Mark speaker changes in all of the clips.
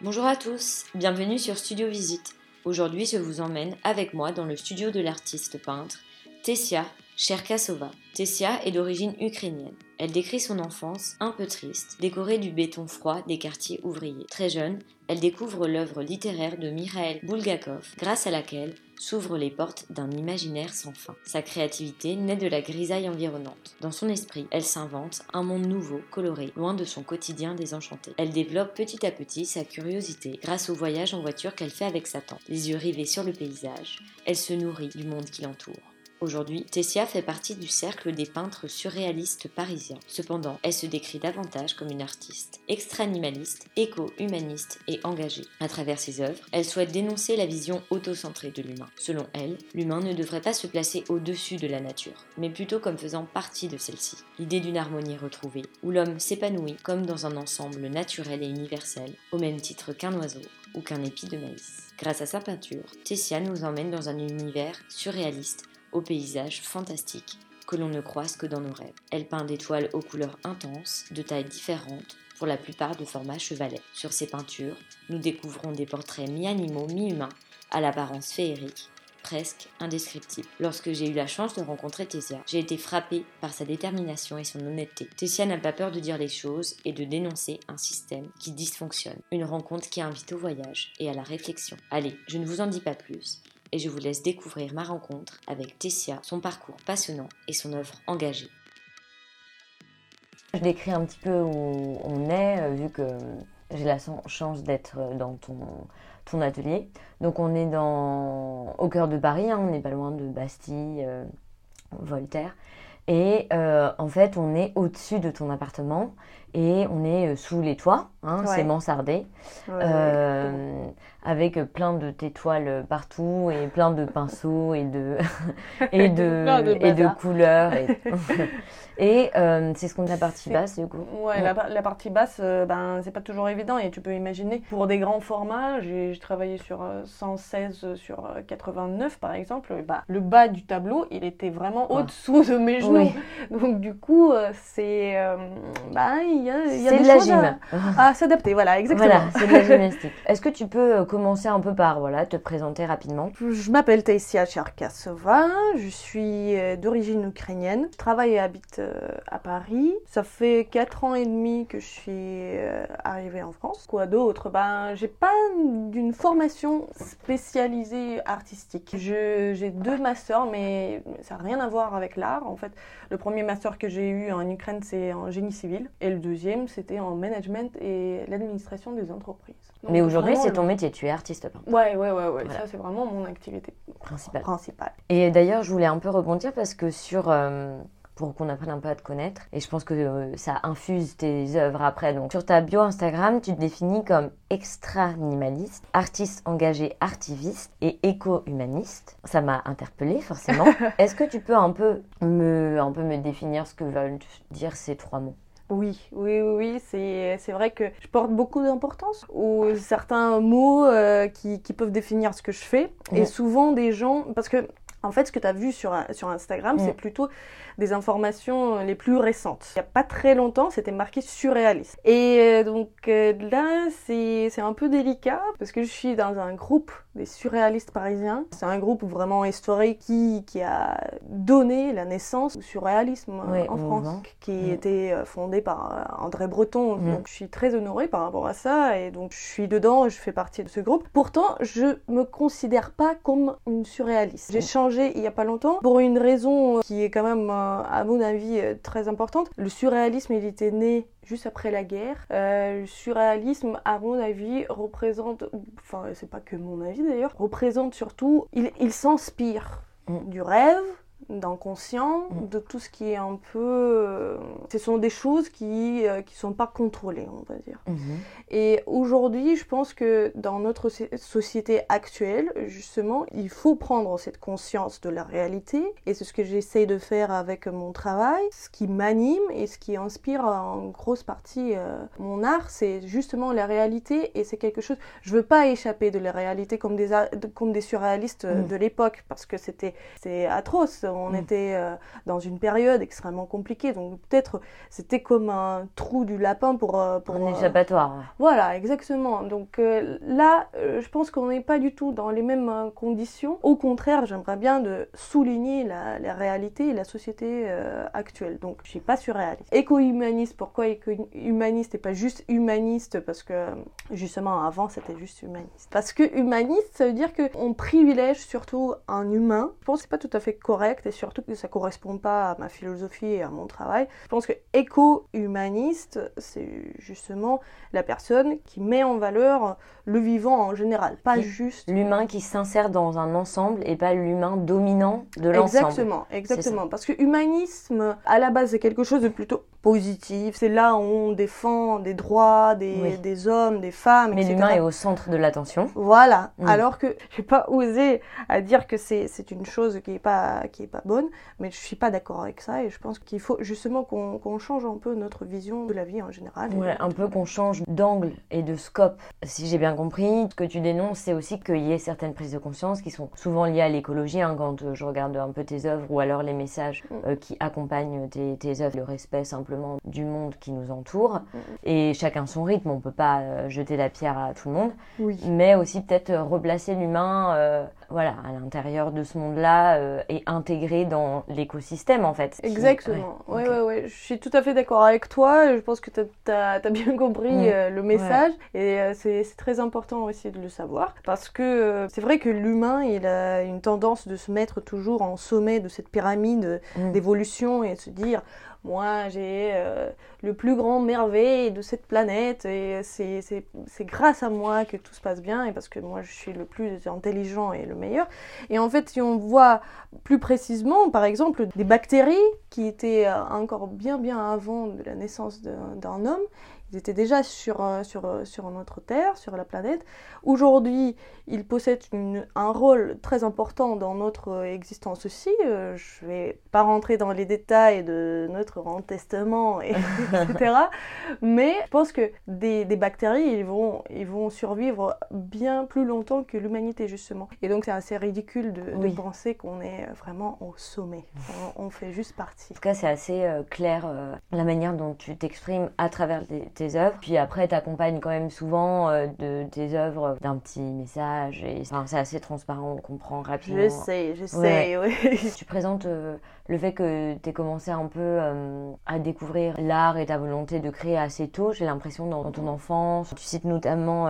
Speaker 1: Bonjour à tous, bienvenue sur Studio Visite. Aujourd'hui, je vous emmène avec moi dans le studio de l'artiste peintre Tessia Cherkasova. Tessia est d'origine ukrainienne. Elle décrit son enfance un peu triste, décorée du béton froid des quartiers ouvriers. Très jeune, elle découvre l'œuvre littéraire de Mikhail Bulgakov, grâce à laquelle s'ouvrent les portes d'un imaginaire sans fin. Sa créativité naît de la grisaille environnante. Dans son esprit, elle s'invente un monde nouveau, coloré, loin de son quotidien désenchanté. Elle développe petit à petit sa curiosité grâce au voyage en voiture qu'elle fait avec sa tante. Les yeux rivés sur le paysage, elle se nourrit du monde qui l'entoure. Aujourd'hui, Tessia fait partie du cercle des peintres surréalistes parisiens. Cependant, elle se décrit davantage comme une artiste, extra-animaliste, éco-humaniste et engagée. À travers ses œuvres, elle souhaite dénoncer la vision autocentrée de l'humain. Selon elle, l'humain ne devrait pas se placer au-dessus de la nature, mais plutôt comme faisant partie de celle-ci. L'idée d'une harmonie retrouvée, où l'homme s'épanouit comme dans un ensemble naturel et universel, au même titre qu'un oiseau ou qu'un épi de maïs. Grâce à sa peinture, Tessia nous emmène dans un univers surréaliste aux paysages fantastiques que l'on ne croise que dans nos rêves. Elle peint des toiles aux couleurs intenses, de tailles différentes, pour la plupart de format chevalet. Sur ses peintures, nous découvrons des portraits mi-animaux, mi-humains, à l'apparence féerique, presque indescriptible. Lorsque j'ai eu la chance de rencontrer Tessia, j'ai été frappée par sa détermination et son honnêteté. Tessia n'a pas peur de dire les choses et de dénoncer un système qui dysfonctionne. Une rencontre qui invite au voyage et à la réflexion. Allez, je ne vous en dis pas plus et je vous laisse découvrir ma rencontre avec Tessia, son parcours passionnant et son œuvre engagée.
Speaker 2: Je décris un petit peu où on est, euh, vu que j'ai la chance d'être dans ton, ton atelier. Donc on est dans, au cœur de Paris, hein, on n'est pas loin de Bastille, euh, Voltaire. Et euh, en fait, on est au-dessus de ton appartement et on est sous les toits, hein, c'est mansardé,
Speaker 3: Ouais,
Speaker 2: euh, avec plein de tes toiles partout et plein de pinceaux et de et de, et de couleurs. Et, et euh, c'est ce qu'on a partie
Speaker 3: C'est-
Speaker 2: basse du coup.
Speaker 3: Ouais, la, par- la partie basse, euh, ben, c'est pas toujours évident et tu peux imaginer. Pour des grands formats, j'ai travaillé sur euh, 116 sur euh, 89 par exemple. Bah, le bas du tableau, il était vraiment
Speaker 2: Ouais.
Speaker 3: au-dessous de mes genoux.
Speaker 2: Oui.
Speaker 3: Donc du coup, euh, c'est, euh, bah, il il y a
Speaker 2: C'est
Speaker 3: des
Speaker 2: de la gym.
Speaker 3: à, à s'adapter. Voilà, exactement.
Speaker 2: Voilà, c'est de la gymnastique. Est-ce que tu peux euh, commencer un peu par voilà, te présenter rapidement?
Speaker 3: Je m'appelle Taïsia Cherkasova, je suis euh, d'origine ukrainienne, je travaille et habite euh, à Paris. Ça fait 4 ans et demi que je suis arrivée en France. Quoi d'autre? Ben, j'ai pas d'une formation spécialisée artistique. Je- J'ai deux masters, mais ça n'a rien à voir avec l'art. En fait, le premier master que j'ai eu en Ukraine, c'est en génie civil, et le deuxième, c'était en management et l'administration des entreprises. Donc,
Speaker 2: Mais aujourd'hui, c'est ton métier, tu es artiste peintre
Speaker 3: Ouais, ouais, ouais, ouais.
Speaker 2: Voilà.
Speaker 3: Ça, c'est vraiment mon activité
Speaker 2: principal.
Speaker 3: principale.
Speaker 2: Et d'ailleurs, je voulais un peu rebondir parce que sur. euh, pour qu'on apprenne un peu à te connaître, et je pense que euh, ça infuse tes œuvres après. Donc, sur ta bio Instagram, tu te définis comme extra-animaliste, artiste engagé, artiviste et éco-humaniste. Ça m'a interpellée forcément. Est-ce que tu peux un peu me, un peu me définir ce que veulent dire ces trois mots?
Speaker 3: Oui, oui, oui, oui, c'est, c'est vrai que je porte beaucoup d'importance aux certains mots euh, qui, qui peuvent définir ce que je fais. Et souvent des gens, parce que En fait, ce que tu as vu sur, sur Instagram,
Speaker 1: Mm.
Speaker 3: c'est plutôt des informations les plus récentes. Il n'y a pas très longtemps, c'était marqué surréaliste. Et euh, donc euh, là, c'est un peu délicat parce que je suis dans un groupe des surréalistes parisiens. C'est un groupe vraiment historique qui, qui a donné la naissance au surréalisme euh, en France, qui
Speaker 1: Mm.
Speaker 3: était euh, fondé par euh, André Breton.
Speaker 1: Mm.
Speaker 3: Donc je suis très honorée par rapport à ça et donc je suis dedans, je fais partie de ce groupe. Pourtant, je me considère pas comme une surréaliste. J'ai changé il y a pas longtemps pour une raison qui est quand même, euh, à mon avis, euh, très importante. Le surréalisme, il était né juste après la guerre. Euh, le surréalisme, à mon avis, représente, enfin c'est pas que mon avis d'ailleurs, représente surtout, il, il s'inspire
Speaker 1: Mm.
Speaker 3: du rêve, d'inconscient,
Speaker 1: Mm.
Speaker 3: de tout ce qui est un peu... euh, ce sont des choses qui euh, qui sont pas contrôlées, on va dire.
Speaker 1: Mhm.
Speaker 3: Et aujourd'hui, je pense que dans notre so- société actuelle, justement, il faut prendre cette conscience de la réalité. Et c'est ce que j'essaie de faire avec mon travail. Ce qui m'anime et ce qui inspire en grosse partie euh, mon art, c'est justement la réalité. Et c'est quelque chose... Je veux pas échapper de la réalité comme des, comme des surréalistes euh,
Speaker 1: Mm.
Speaker 3: de l'époque, parce que c'était atroce. On
Speaker 1: Mm.
Speaker 3: était euh, dans une période extrêmement compliquée. Donc peut-être c'était comme un trou du lapin pour... euh, pour
Speaker 1: Un
Speaker 3: euh,
Speaker 1: échappatoire. ouais.
Speaker 3: voilà, exactement. Donc euh, là, je pense qu'on n'est pas du tout dans les mêmes conditions. Au contraire, j'aimerais bien de souligner la, la réalité et la société actuelle. Donc, je suis pas surréaliste. Éco-humaniste, pourquoi éco-humaniste et pas juste humaniste? Parce que justement, avant, c'était juste humaniste. Parce que humaniste, ça veut dire qu'on privilège surtout un humain. Je pense que c'est pas tout à fait correct et surtout que ça correspond pas à ma philosophie et à mon travail. Je pense que éco-humaniste, c'est justement la personne qui met en valeur le vivant en général, pas
Speaker 1: Qui-
Speaker 3: juste.
Speaker 1: L'humain qui s'insère dans un ensemble et pas l'humain dominant de l'ensemble.
Speaker 3: Exactement, exactement. Parce que humanisme, à la base, c'est quelque chose de plutôt positif. C'est là où on défend des droits des,
Speaker 1: Oui.
Speaker 3: des hommes, des femmes,
Speaker 1: Mais l'humain est au centre de l'attention.
Speaker 3: Voilà.
Speaker 1: Mm.
Speaker 3: Alors que je vais pas oser à dire que c'est une chose qui est pas qui est pas bonne, mais je suis pas d'accord avec ça et je pense qu'il faut justement qu'on qu'on change un peu notre vision de la vie en général.
Speaker 1: Ouais, un peu qu'on change d'angle et de scope. Si j'ai bien compris, ce que tu dénonces, c'est aussi qu'il y ait certaines prises de conscience qui sont souvent liées à l'écologie, hein, quand je regarde un peu tes œuvres, ou alors les messages
Speaker 3: Mm.
Speaker 1: euh, qui accompagnent tes, tes œuvres, le respect simplement du monde qui nous entoure.
Speaker 3: Mm.
Speaker 1: Et chacun son rythme, on peut pas euh, jeter la pierre à tout le monde,
Speaker 3: Oui.
Speaker 1: mais aussi peut-être euh, replacer l'humain euh, voilà, à l'intérieur de ce monde-là euh, et intégrer dans l'écosystème en fait.
Speaker 3: Exactement.
Speaker 1: ouais,
Speaker 3: Ouais, ouais, ouais. Je suis tout à fait d'accord avec toi. Je pense que tu as, bien compris
Speaker 1: Mm.
Speaker 3: euh, le message. Et c'est très important aussi de le savoir. Parce que c'est vrai que l'humain, il a une tendance de se mettre toujours en sommet de cette pyramide
Speaker 1: Mm.
Speaker 3: d'évolution et de se dire moi j'ai euh, le plus grand merveille de cette planète et c'est grâce à moi que tout se passe bien et parce que moi je suis le plus intelligent et le meilleur. Et en fait, si on voit plus précisément, par exemple, des bactéries qui étaient encore bien bien avant de la naissance d'un homme, ils étaient déjà sur, euh, sur, euh, sur notre Terre, sur la planète. Aujourd'hui, ils possèdent une- un rôle très important dans notre euh, existence aussi. Euh, je vais pas rentrer dans les détails de notre Grand Testament, et, etc. Mais je pense que des, des bactéries, ils vont, ils vont survivre bien plus longtemps que l'humanité, justement. Et donc, c'est assez ridicule de, penser qu'on est vraiment au sommet. On, on fait juste partie.
Speaker 1: En tout cas, c'est assez euh, clair euh, la manière dont tu t'exprimes à travers tes, tes œuvres. Puis après, tu accompagnes quand même souvent euh, de tes œuvres d'un petit message. Et enfin, c'est assez transparent, on comprend rapidement.
Speaker 3: Je sais, je sais, oui.
Speaker 1: Tu présentes euh, le fait que tu commencé un peu euh, à découvrir l'art et ta volonté de créer assez tôt, j'ai l'impression, dans, dans ton enfance. Tu cites notamment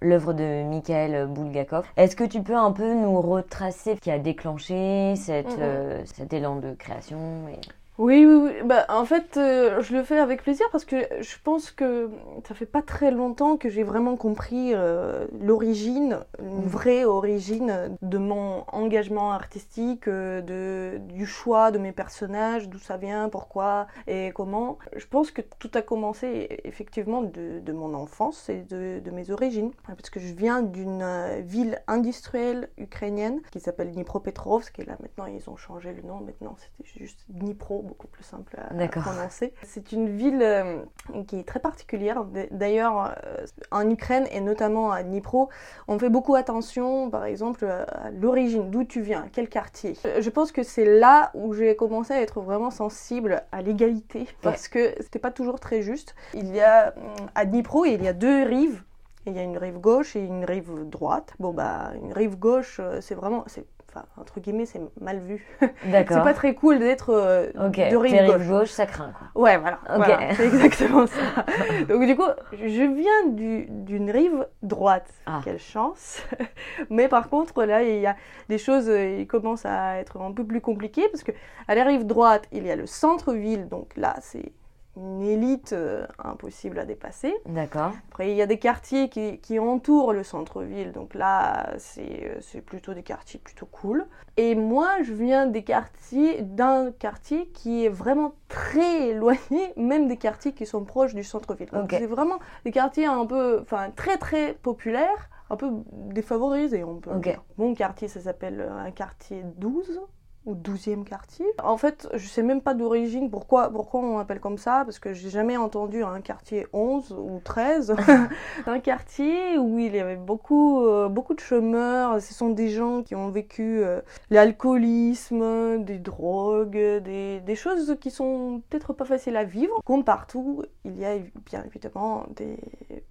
Speaker 1: l'œuvre de Mikhail Bulgakov. Est-ce que tu peux un peu nous retracer ce qui a déclenché cette, cet élan de création et...
Speaker 3: Oui, oui, oui. Bah, en fait, euh, je le fais avec plaisir parce que je pense que ça fait pas très longtemps que j'ai vraiment compris euh, l'origine, une vraie origine de mon engagement artistique, euh, de, du choix de mes personnages, d'où ça vient, pourquoi et comment. Je pense que tout a commencé effectivement de, de mon enfance et de, de mes origines. Parce que je viens d'une ville industrielle ukrainienne qui s'appelle Dnipropetrovsk et là maintenant ils ont changé le nom, maintenant c'était juste Dnipro beaucoup plus simple à, à prononcer. C'est une ville euh, qui est très particulière. D'ailleurs, euh, en Ukraine et notamment à Dnipro, on fait beaucoup attention, par exemple, à l'origine, d'où tu viens, quel quartier. Euh, Je pense que c'est là où j'ai commencé à être vraiment sensible à l'égalité, parce que c'était pas toujours très juste. Il y a hum, à Dnipro, il y a deux rives. Il y a une rive gauche et une rive droite. Bon bah, une rive gauche, euh, c'est vraiment, c'est, enfin entre guillemets, c'est mal vu. C'est
Speaker 1: D'accord.
Speaker 3: pas très cool d'être euh, de rive gauche.
Speaker 1: gauche, ça craint. Quoi.
Speaker 3: Ouais, voilà. C'est exactement ça. Donc du coup, je viens du- d'une rive droite.
Speaker 1: Ah.
Speaker 3: Quelle chance. Mais par contre, là, il y a des choses, euh, il commence à être un peu plus compliqué parce que à la rive droite, il y a le centre-ville. Donc là, c'est une élite euh, impossible à dépasser.
Speaker 1: D'accord.
Speaker 3: Après, il y a des quartiers qui, qui entourent le centre-ville, donc là, c'est euh, c'est plutôt des quartiers plutôt cool. Et moi, je viens des quartiers, d'un quartier qui est vraiment très éloigné, même des quartiers qui sont proches du centre-ville. Donc c'est vraiment des quartiers un peu, enfin, très très populaires, un peu défavorisés, on peut dire. Mon quartier, ça s'appelle euh, un quartier 12 ou 12e quartier. En fait, je sais même pas d'origine pourquoi, pourquoi on appelle comme ça, parce que j'ai jamais entendu un quartier 11 ou 13. un quartier où il y avait beaucoup, euh, beaucoup de chômeurs. Ce sont des gens qui ont vécu euh, l'alcoolisme, des drogues, des, des choses qui sont peut-être pas faciles à vivre. Comme partout, il y a bien évidemment des,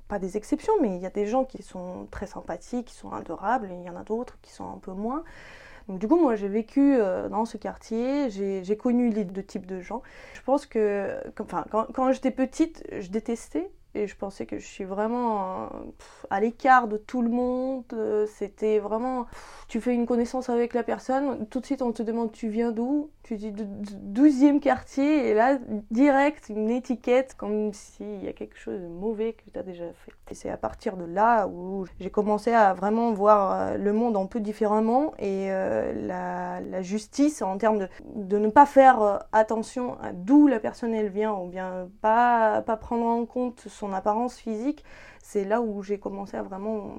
Speaker 3: pas des exceptions, mais il y a des gens qui sont très sympathiques, qui sont adorables, et il y en a d'autres qui sont un peu moins. Du coup, moi, j'ai vécu euh, dans ce quartier, j'ai connu les deux types de gens. Je pense que, enfin, quand j'étais petite, je détestais et je pensais que je suis vraiment à l'écart de tout le monde. Euh, C'était vraiment, tu fais une connaissance avec la personne, tout de suite on te demande tu viens d'où, tu dis 12e quartier et là direct une étiquette comme s'il y a quelque chose de mauvais que tu as déjà fait. Et c'est à partir de là où j'ai commencé à vraiment voir euh, le monde un peu différemment et euh, la, justice en termes de, de ne pas faire attention à d'où la personne elle vient ou bien pas, pas prendre en compte son apparence physique, c'est là où j'ai commencé à vraiment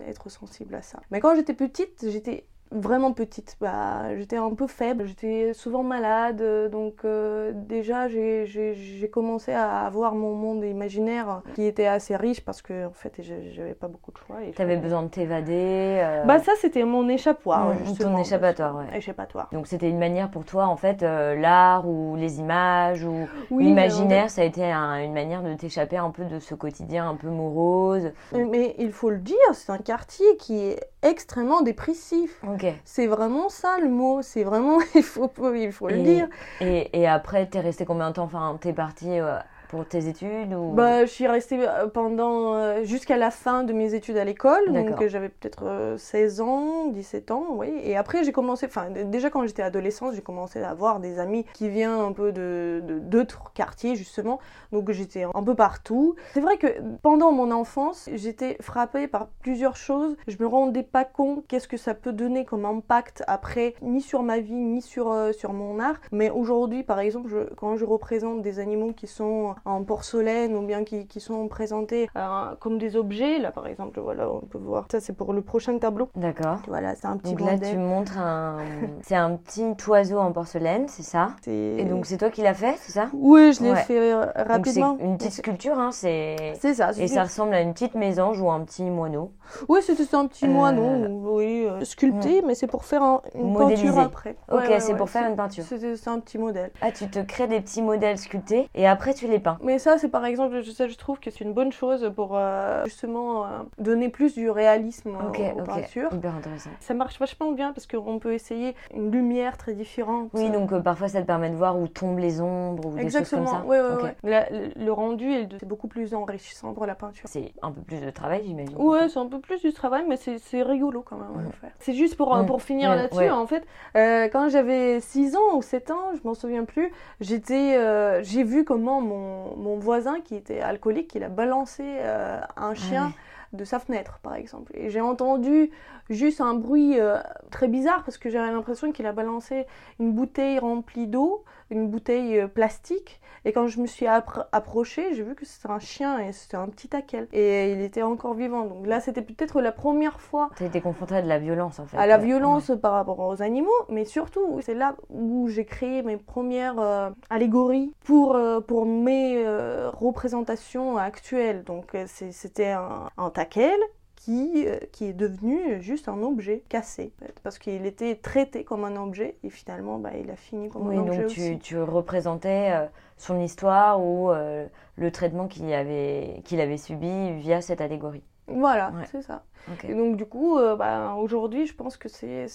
Speaker 3: être sensible à ça. Mais quand j'étais petite, j'étais vraiment petite. Bah, j'étais un peu faible, j'étais souvent malade, euh, donc euh, déjà j'ai- commencé à avoir mon monde imaginaire qui était assez riche parce que en fait j'avais pas beaucoup de choix.
Speaker 1: T'avais besoin de t'évader. euh,
Speaker 3: Bah ça c'était mon échappatoire.
Speaker 1: Mmh, ton échappatoire, ouais.
Speaker 3: Échappatoire.
Speaker 1: Donc c'était une manière pour toi, en fait, euh, l'art ou les images ou
Speaker 3: Oui,
Speaker 1: l'imaginaire, ça a été un- une manière de t'échapper un peu de ce quotidien un peu morose.
Speaker 3: mais- Mais il faut le dire, c'est un quartier qui est extrêmement dépressif.
Speaker 1: Ok.
Speaker 3: C'est vraiment ça le mot, c'est vraiment, il faut, il faut le
Speaker 1: Et-
Speaker 3: dire.
Speaker 1: Et, et après, t'es resté combien de temps? Enfin, t'es parti euh, pour tes études ou...
Speaker 3: Bah, je suis restée euh, pendant euh, jusqu'à la fin de mes études à l'école, donc euh, j'avais peut-être euh, 16 ans, 17 ans, oui. Et après, j'ai commencé, enfin, déjà quand j'étais adolescente, j'ai commencé à avoir des amis qui viennent un peu de de- d'autres quartiers, justement. Donc j'étais un peu partout. C'est vrai que pendant mon enfance, j'étais frappée par plusieurs choses. Je me rendais pas compte qu'est-ce que ça peut donner comme impact après, ni sur ma vie, ni sur, euh, sur mon art. Mais aujourd'hui, par exemple, je- quand je représente des animaux qui sont en porcelaine ou bien qui, qui sont présentés euh, comme des objets, là par exemple, voilà, on peut voir. Ça, c'est pour le prochain tableau.
Speaker 1: D'accord.
Speaker 3: Voilà, c'est un petit
Speaker 1: Donc là, tu montres un... c'est un petit oiseau en porcelaine, c'est ça? Et donc c'est toi qui l'as fait, c'est ça?
Speaker 3: Oui, je l'ai
Speaker 1: Ouais.
Speaker 3: fait euh,
Speaker 1: Donc c'est
Speaker 3: rapidement.
Speaker 1: une petite sculpture, hein, c'est...
Speaker 3: C'est ça.
Speaker 1: Et ça ressemble à une petite mésange ou un petit moineau.
Speaker 3: Oui, c'était un petit
Speaker 1: Euh,
Speaker 3: moineau, oui, euh, sculpté, mais c'est pour faire un- une peinture après.
Speaker 1: Ok, c'est pour faire une peinture.
Speaker 3: C'est un petit modèle.
Speaker 1: Ah, tu te crées des petits modèles sculptés et après tu les peins.
Speaker 3: Mais ça, c'est par exemple, je, ça, je trouve que c'est une bonne chose pour euh, justement euh, donner plus du réalisme euh,
Speaker 1: Ok,
Speaker 3: aux peintures.
Speaker 1: Hyper intéressant.
Speaker 3: Ça marche vachement bien parce qu'on peut essayer une lumière très différente.
Speaker 1: Oui, donc euh, parfois ça te permet de voir où tombent les ombres ou des choses
Speaker 3: Exactement,
Speaker 1: comme ça.
Speaker 3: ouais. La- le, rendu est beaucoup plus enrichissant pour la peinture.
Speaker 1: C'est un peu plus de travail, j'imagine.
Speaker 3: Ouais, c'est un peu plus du travail, mais c'est rigolo quand même à
Speaker 1: Mm.
Speaker 3: faire. C'est juste pour,
Speaker 1: Mm.
Speaker 3: pour finir
Speaker 1: Ouais,
Speaker 3: là-dessus,
Speaker 1: ouais.
Speaker 3: en fait, quand j'avais 6 ans ou 7 ans, je m'en souviens plus, j'étais, j'ai vu comment mon, mon voisin qui était alcoolique, il a balancé euh, un chien de sa fenêtre, par exemple. Et j'ai entendu juste un bruit euh, très bizarre parce que j'avais l'impression qu'il a balancé une bouteille remplie d'eau, une bouteille euh, plastique. Et quand je me suis approchée, j'ai vu que c'était un chien et c'était un petit taquel. Et il était encore vivant. Donc là, c'était peut-être la première fois.
Speaker 1: Tu as été confrontée à de la violence, en fait.
Speaker 3: À la violence par rapport aux animaux. Mais surtout, c'est là où j'ai créé mes premières euh, allégories pour, pour mes représentations actuelles. Donc c'était un, un taquel qui, euh, qui est devenu juste un objet cassé. Parce qu'il était traité comme un objet et finalement bah, il a fini comme un objet.
Speaker 1: Donc tu, tu représentais euh, son histoire ou euh, le traitement qu'il avait, qu'il avait subi via cette allégorie.
Speaker 3: Voilà, c'est ça. Et donc du coup, euh, bah, aujourd'hui, je pense que c'est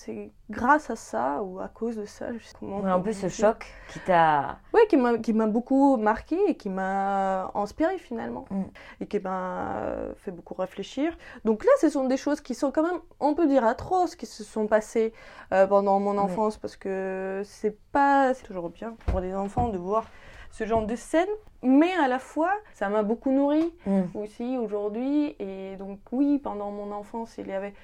Speaker 3: grâce à ça ou à cause de ça. Je sais comment
Speaker 1: un peu ce choc qui t'a...
Speaker 3: Oui, qui m'a beaucoup marqué et qui m'a inspiré finalement. Mm. Et qui m'a fait beaucoup réfléchir. Donc là, ce sont des choses qui sont quand même, on peut dire, atroces, qui se sont passées euh, pendant mon enfance. Parce que c'est pas... C'est toujours bien pour des enfants de voir ce genre de scène, mais à la fois, ça m'a beaucoup nourri mm. aussi aujourd'hui. Et donc oui, pendant mon enfance, il y avait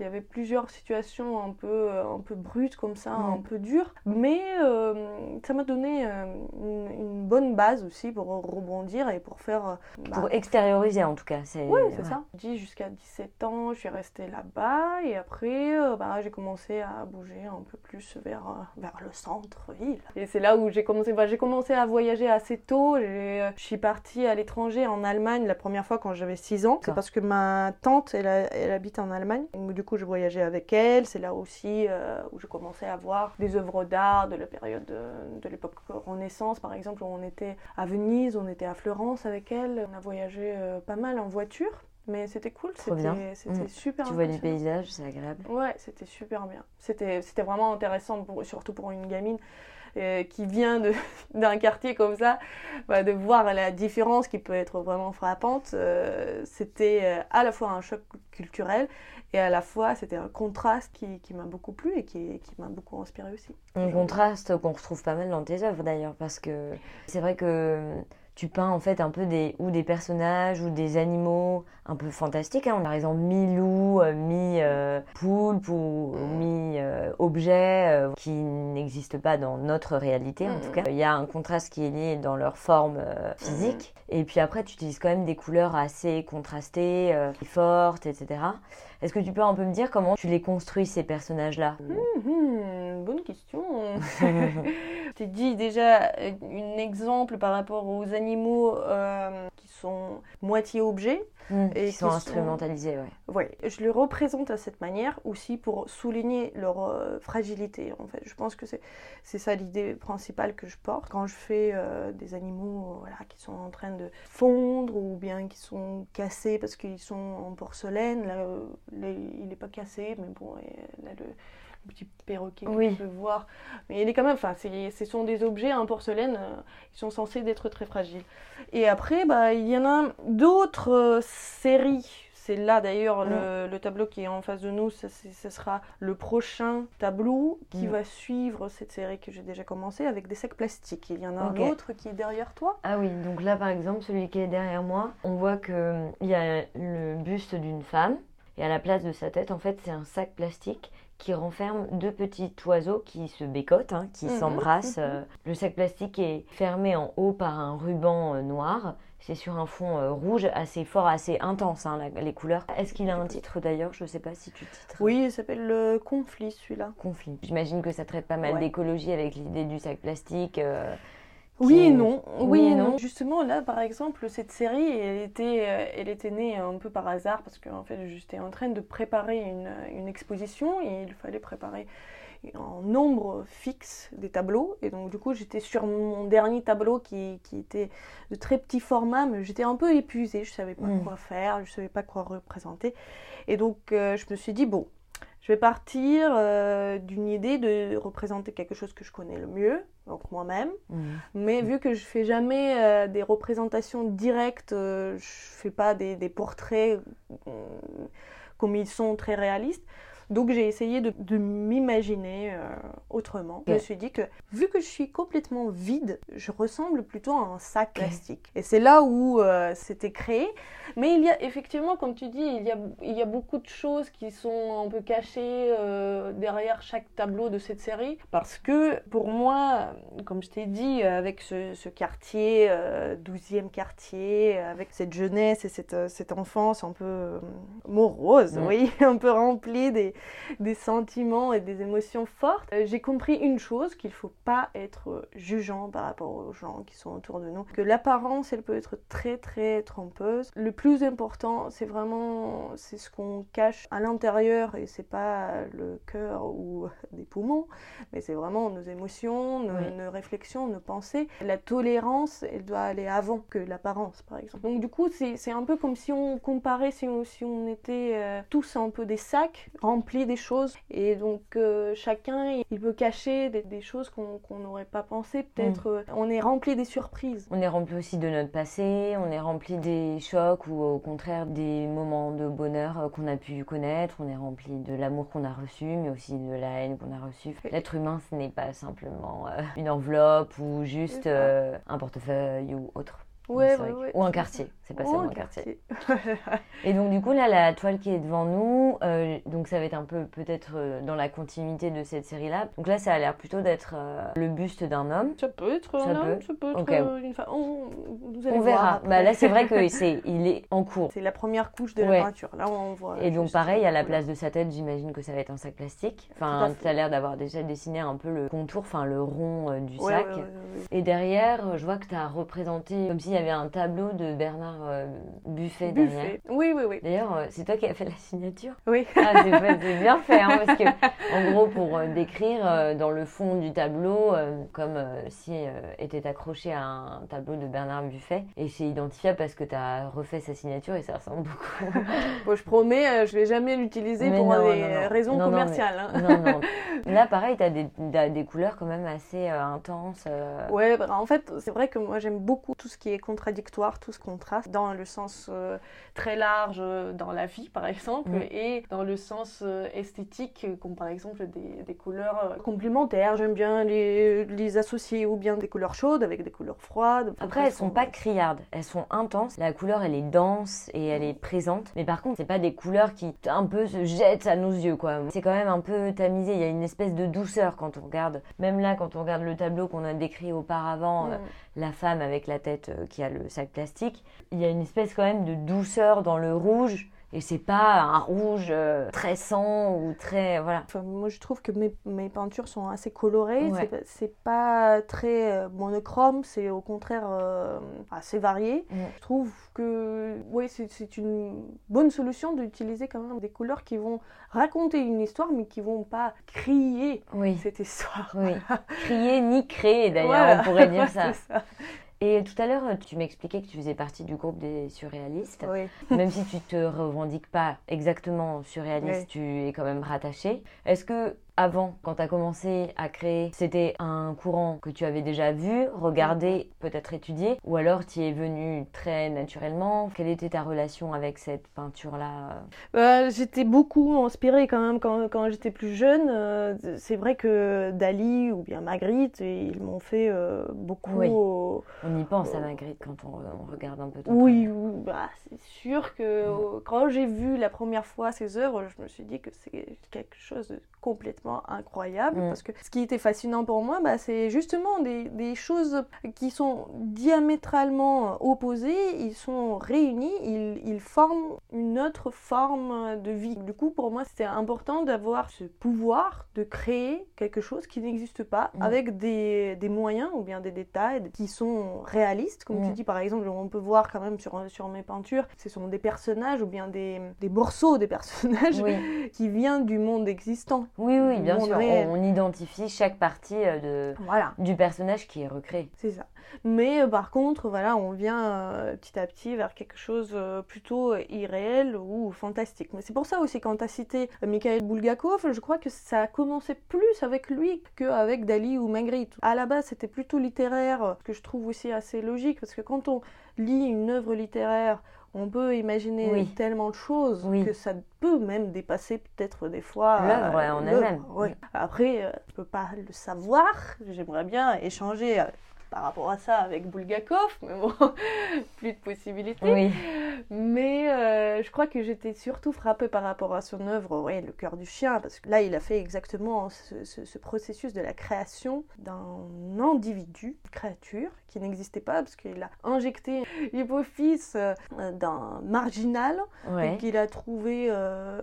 Speaker 3: il y avait plusieurs situations un peu, euh, un peu brutes comme ça, un peu dures. Mais euh, ça m'a donné euh, une, bonne base aussi pour rebondir et pour faire...
Speaker 1: pour bah, extérioriser en tout cas.
Speaker 3: Oui, c'est ça. Jusqu'à 17 ans, je suis restée là-bas et après, bah, j'ai commencé à bouger un peu plus vers, vers le centre-ville. Et c'est là où j'ai commencé, bah, j'ai commencé à voyager assez tôt. Je suis partie à l'étranger, en Allemagne, la première fois quand j'avais 6 ans. C'est parce que ma tante, elle, elle habite en Allemagne. du coup, je voyageais avec elle. C'est là aussi euh, où je commençais à voir des œuvres d'art de la période de, l'époque Renaissance, par exemple, où on était à Venise, on était à Florence avec elle. On a voyagé euh, pas mal en voiture. Mais c'était cool, c'était c'était mm. super
Speaker 1: Tu vois les paysages, c'est agréable.
Speaker 3: Ouais, c'était super bien. C'était vraiment intéressant, pour, surtout pour une gamine. Euh, qui vient d'un quartier comme ça, bah, de voir la différence qui peut être vraiment frappante, c'était à la fois un choc culturel et à la fois, c'était un contraste qui, qui m'a beaucoup plu et qui, qui m'a beaucoup inspiré aussi.
Speaker 1: Un contraste qu'on retrouve pas mal dans tes œuvres d'ailleurs, parce que c'est vrai que tu peins en fait un peu des ou des personnages ou des animaux un peu fantastiques. Hein. On a par exemple mi-loup, euh, mi-poulpe ou mi-objet euh, qui n'existent pas dans notre réalité en tout cas. Il y a un contraste qui est lié dans leur forme euh, physique. Et puis après, tu utilises quand même des couleurs assez contrastées, fortes, etc. Est-ce que tu peux un peu me dire comment tu les construis ces personnages-là?
Speaker 3: Hum, Bonne question. je t'ai dit déjà un exemple par rapport aux animaux euh, qui sont moitié objets.
Speaker 1: Mmh, et qui sont instrumentalisés,
Speaker 3: oui. je les représente à cette manière aussi pour souligner leur euh, fragilité, en fait. Je pense que c'est ça l'idée principale que je porte. Quand je fais euh, des animaux voilà, qui sont en train de fondre ou bien qui sont cassés parce qu'ils sont en porcelaine, là, il n'est pas cassé, mais bon, là, le petit perroquet oui. peut voir. Mais il est quand même, enfin, ce sont des objets en porcelaine, euh, ils sont censés d'être très fragiles. Et après, bah, il y en a d'autres euh, séries. C'est là d'ailleurs le, mm. tableau qui est en face de nous, ce sera le prochain tableau qui mm. va suivre cette série que j'ai déjà commencé avec des sacs plastiques. Il y en a un autre qui est derrière toi.
Speaker 1: Ah oui, donc là par exemple, celui qui est derrière moi, on voit qu'il y a le buste d'une femme et à la place de sa tête, en fait, c'est un sac plastique qui renferme deux petits oiseaux qui se bécotent, hein, qui mhm, s'embrassent. Mhm. Euh. Le sac plastique est fermé en haut par un ruban euh, noir. C'est sur un fond euh, rouge assez fort, assez intense, hein, les couleurs. Est-ce qu'il a un titre d'ailleurs? Je ne sais pas si tu titres.
Speaker 3: Oui, il s'appelle le Conflit celui-là.
Speaker 1: Conflit. J'imagine que ça traite pas mal d'écologie avec l'idée du sac plastique.
Speaker 3: Oui et non. Oui, et non. Justement, là, par exemple, cette série, elle était, euh, elle était née un peu par hasard parce qu'en fait, j'étais en train de préparer une, une, exposition et il fallait préparer en nombre fixe des tableaux. Et donc, du coup, j'étais sur mon dernier tableau qui, qui, était de très petit format, mais j'étais un peu épuisée. Je savais pas mm. quoi faire, je savais pas quoi représenter. Et donc, euh, je me suis dit, bon, je vais partir euh, d'une idée de représenter quelque chose que je connais le mieux, donc moi-même. Mmh. Mais vu que je fais jamais euh, des représentations directes, euh, je fais pas des, portraits comme ils sont très réalistes, Donc j'ai essayé de, de m'imaginer euh, autrement. Je me suis dit que vu que je suis complètement vide, je ressemble plutôt à un sac plastique. Et c'est là où euh, c'était créé. Mais il y a effectivement, comme tu dis, il y a, il y a beaucoup de choses qui sont un peu cachées euh, derrière chaque tableau de cette série. Parce que pour moi, comme je t'ai dit, avec ce, ce quartier, euh, 12e quartier, avec cette jeunesse et cette, cette enfance un peu morose, oui, un peu remplie des, des sentiments et des émotions fortes, euh, j'ai compris une chose, qu'il faut pas être euh, jugeant par rapport aux gens qui sont autour de nous, que l'apparence, elle peut être très très trompeuse. Le plus important, c'est vraiment c'est ce qu'on cache à l'intérieur et c'est pas le cœur ou des poumons, mais c'est vraiment nos émotions, nos,
Speaker 1: Oui.
Speaker 3: nos réflexions, nos pensées. La tolérance, elle doit aller avant que l'apparence, par exemple. Donc du coup, c'est c'est un peu comme si on comparait, si on, si on était euh, tous un peu des sacs remplis des choses. Et donc euh, chacun, il peut cacher des, des choses qu'on n'aurait pas pensé. Peut-être euh, on est rempli des surprises.
Speaker 1: On est rempli aussi de notre passé, on est rempli des chocs ou au contraire des moments de bonheur euh, qu'on a pu connaître, on est rempli de l'amour qu'on a reçu, mais aussi de la haine qu'on a reçue. L'être humain, ce n'est pas simplement euh, une enveloppe ou juste euh, un portefeuille ou autre.
Speaker 3: Ouais, ouais.
Speaker 1: Ou un quartier, c'est pas seulement
Speaker 3: un
Speaker 1: quartier.
Speaker 3: quartier.
Speaker 1: Et donc du coup là la toile qui est devant nous, euh, donc ça va être un peu peut-être euh, dans la continuité de cette série là. Donc là ça a l'air plutôt d'être euh, le buste d'un homme.
Speaker 3: Ça peut être
Speaker 1: Ça
Speaker 3: un homme, ça peut être une femme. On, vous allez
Speaker 1: On
Speaker 3: voir
Speaker 1: verra.
Speaker 3: après.
Speaker 1: Bah là c'est vrai que c'est il est en cours.
Speaker 3: C'est la première couche de la peinture. Là, on voit.
Speaker 1: Et donc pareil, à la place de sa tête, j'imagine que ça va être un sac plastique. Enfin, tu as l'air d'avoir déjà dessiné un peu le contour, enfin le rond du sac. Et derrière, je vois que tu as représenté comme s'il y avait un tableau de Bernard euh, Buffet,
Speaker 3: Buffet.
Speaker 1: derrière.
Speaker 3: Oui, oui, oui.
Speaker 1: D'ailleurs, euh, c'est toi qui as fait la signature?
Speaker 3: Oui.
Speaker 1: Ah, c'est c'est bien fait, hein, parce que, en gros, pour euh, décrire dans le fond du tableau, comme si était accroché à un tableau de Bernard Buffet, et c'est identifiable parce que tu as refait sa signature et ça ressemble beaucoup.
Speaker 3: Bon, je promets, je vais jamais l'utiliser
Speaker 1: Mais
Speaker 3: pour
Speaker 1: non,
Speaker 3: des
Speaker 1: non, non.
Speaker 3: raisons
Speaker 1: Non, non, mais-
Speaker 3: commerciales. hein.
Speaker 1: non, non. Là, pareil, tu as des, couleurs quand même assez intenses.
Speaker 3: Ouais, bah, en fait, c'est vrai que moi j'aime beaucoup tout ce qui est contradictoire, tout ce contraste, dans le sens euh, très large euh, dans la vie par exemple,
Speaker 1: Mm.
Speaker 3: et dans le sens euh, esthétique, comme par exemple des, des couleurs complémentaires. J'aime bien les, les associer ou bien des couleurs chaudes avec des couleurs froides.
Speaker 1: Après, elles sont pas criardes, elles sont intenses. La couleur, elle est dense et elle est présente. Mais par contre, c'est pas des couleurs qui un peu se jettent à nos yeux, quoi. C'est quand même un peu tamisé. Il y a une espèce de douceur quand on regarde. Même là, quand on regarde le tableau qu'on a décrit auparavant,
Speaker 3: Mm.
Speaker 1: euh, la femme avec la tête euh, qui a le sac plastique, il y a une espèce quand même de douceur dans le rouge. Et c'est pas un rouge euh, très sang ou très. Voilà.
Speaker 3: Enfin, moi, je trouve que mes, mes peintures sont assez colorées.
Speaker 1: Ouais.
Speaker 3: C'est pas- très euh, monochrome, c'est au contraire euh, assez varié.
Speaker 1: Mm.
Speaker 3: Je trouve que ouais, c'est une bonne solution d'utiliser quand même des couleurs qui vont raconter une histoire, mais qui vont pas crier
Speaker 1: Oui.
Speaker 3: cette histoire.
Speaker 1: Oui. Crier ni créer, d'ailleurs,
Speaker 3: Voilà.
Speaker 1: on pourrait dire ça. Et tout à l'heure, tu m'expliquais que tu faisais partie du groupe des surréalistes.
Speaker 3: Oui.
Speaker 1: Même si tu te revendiques pas exactement surréaliste, tu es quand même rattaché. Est-ce que avant, quand tu as commencé à créer, c'était un courant que tu avais déjà vu, regardé, peut-être étudié, ou alors tu y es venu très naturellement? Quelle était ta relation avec cette peinture-là?
Speaker 3: Bah, j'étais beaucoup inspirée quand même quand, quand j'étais plus jeune. Euh, c'est vrai que Dali ou bien Magritte, ils m'ont fait euh, beaucoup.
Speaker 1: Oui.
Speaker 3: au-
Speaker 1: On y pense à Magritte quand on, on regarde un peu ton
Speaker 3: Oui, oui, bah, c'est sûr que euh, quand j'ai vu la première fois ces œuvres, je me suis dit que c'est quelque chose de complètement incroyable.
Speaker 1: Mm.
Speaker 3: Parce que ce qui était fascinant pour moi, bah, c'est justement des, des choses qui sont diamétralement opposées, ils sont réunis, ils, ils forment une autre forme de vie. Du coup, pour moi, c'était important d'avoir ce pouvoir de créer quelque chose qui n'existe pas
Speaker 1: Mm.
Speaker 3: avec des, des moyens ou bien des détails qui sont réalistes. Comme
Speaker 1: Mm.
Speaker 3: tu dis, par exemple, on peut voir quand même sur, sur mes peintures, ce sont des personnages ou bien des, des morceaux des personnages
Speaker 1: Oui,
Speaker 3: qui viennent du monde existant.
Speaker 1: oui, oui, bien sûr. On, on identifie chaque partie euh, de,
Speaker 3: Voilà.
Speaker 1: du personnage qui est recréé.
Speaker 3: C'est ça. Mais euh, par contre, voilà, on vient euh, petit à petit vers quelque chose euh, plutôt irréel ou fantastique. Mais c'est pour ça aussi, quand tu as cité Mikhail Bulgakov, je crois que ça a commencé plus avec lui qu'avec Dali ou Magritte. À la base, c'était plutôt littéraire, ce que je trouve aussi assez logique, parce que quand on lit une œuvre littéraire on peut imaginer
Speaker 1: Oui.
Speaker 3: tellement de choses
Speaker 1: Oui.
Speaker 3: que ça peut même dépasser peut-être des fois
Speaker 1: L'œuvre,
Speaker 3: euh,
Speaker 1: en elle-même.
Speaker 3: ouais. Après, euh, je peux pas le savoir. J'aimerais bien échanger par rapport à ça avec Bulgakov, mais bon, plus de possibilités.
Speaker 1: Oui.
Speaker 3: Mais euh, je crois que j'étais surtout frappée par rapport à son œuvre, ouais, Le cœur du chien, parce que là, il a fait exactement ce, ce- ce processus de la création d'un individu, une créature, qui n'existait pas, parce qu'il a injecté l'hypophyse euh, d'un marginal
Speaker 1: Ouais.
Speaker 3: qu'il a trouvé euh,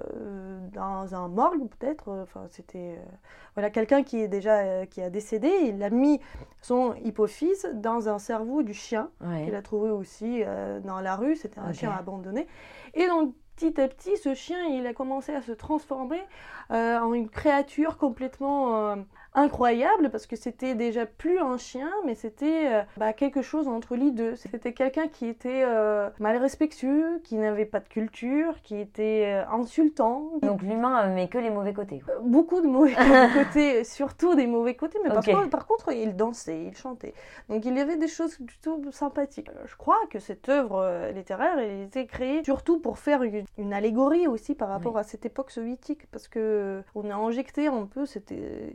Speaker 3: dans un morgue peut-être enfin c'était euh, voilà quelqu'un qui est déjà qui a décédé il a mis son hypophyse dans un cerveau du chien
Speaker 1: Ouais.
Speaker 3: qu'il a trouvé aussi euh, dans la rue c'était un chien abandonné et donc petit à petit ce chien il a commencé à se transformer euh, en une créature complètement euh, incroyable parce que c'était déjà plus un chien mais c'était euh, bah, quelque chose entre les deux. C'était quelqu'un qui était euh, mal respectueux qui n'avait pas de culture qui était euh, insultant.
Speaker 1: Donc l'humain met que les mauvais côtés.
Speaker 3: beaucoup de mauvais côtés surtout des mauvais côtés mais par contre il dansait il chantait. Donc il y avait des choses plutôt sympathiques. Je crois que cette œuvre littéraire elle était créée surtout pour faire une, une allégorie aussi par rapport
Speaker 1: Oui.
Speaker 3: à cette époque soviétique parce que on a injecté un peu cette euh,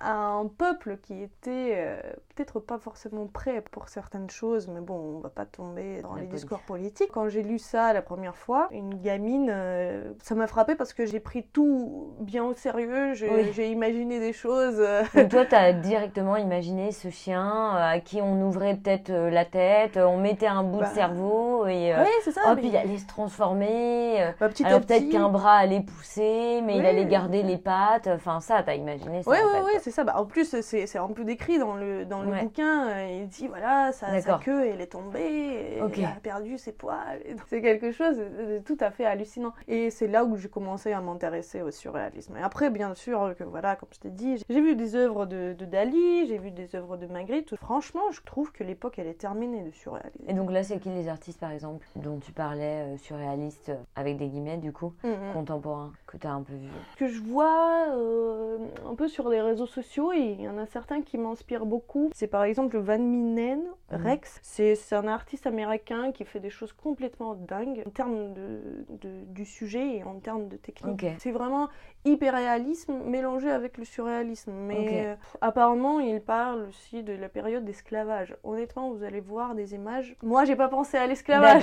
Speaker 3: à un peuple qui était euh, peut-être pas forcément prêt pour certaines choses mais bon on va pas tomber dans
Speaker 1: La
Speaker 3: les
Speaker 1: politique.
Speaker 3: discours politiques quand j'ai lu ça la première fois une gamine euh, ça m'a frappé parce que j'ai pris tout bien au sérieux j'ai
Speaker 1: Oui.
Speaker 3: imaginé des choses euh,
Speaker 1: Donc toi, t'as directement imaginé ce chien euh, à qui on ouvrait peut-être euh, la tête, euh, on mettait un bout
Speaker 3: Bah,
Speaker 1: de cerveau et euh,
Speaker 3: ça mais-
Speaker 1: il allait se transformer. euh,
Speaker 3: bah, petit
Speaker 1: alors peut-être qu'un bras allait pousser, mais il allait garder les pattes. Enfin ça, t'as imaginé ça.
Speaker 3: Ouais, c'est ça. Bah, en plus, c'est un peu décrit dans le, dans le
Speaker 1: Ouais.
Speaker 3: bouquin. euh, Il dit, voilà, sa, sa queue, elle est tombée, et elle a perdu ses poils. C'est quelque chose de tout à fait hallucinant. Et c'est là où j'ai commencé à m'intéresser au surréalisme. Et après, bien sûr, que voilà, comme je t'ai dit, j'ai vu des œuvres de, de Dali, j'ai vu des œuvres de Magritte. Franchement, je trouve que l'époque, elle est terminée de surréalisme.
Speaker 1: Et donc là, c'est qui les artistes, par exemple, dont tu parlais, euh, surréalistes, euh, avec des guillemets, du coup,
Speaker 3: Mhm.
Speaker 1: contemporains, que t'as un peu vu
Speaker 3: que je vois euh, un peu sur les réseaux sociaux, il y en a certains qui m'inspirent beaucoup. C'est par exemple Van Minen
Speaker 1: Mhm.
Speaker 3: Rex. C'est un artiste américain qui fait des choses complètement dingues en termes de, de- du sujet et en termes de technique. C'est vraiment hyper-réalisme mélangé avec le surréalisme. Mais euh, apparemment, il parle aussi de la période d'esclavage. Honnêtement, vous allez voir des images. Moi, j'ai pas pensé à l'esclavage.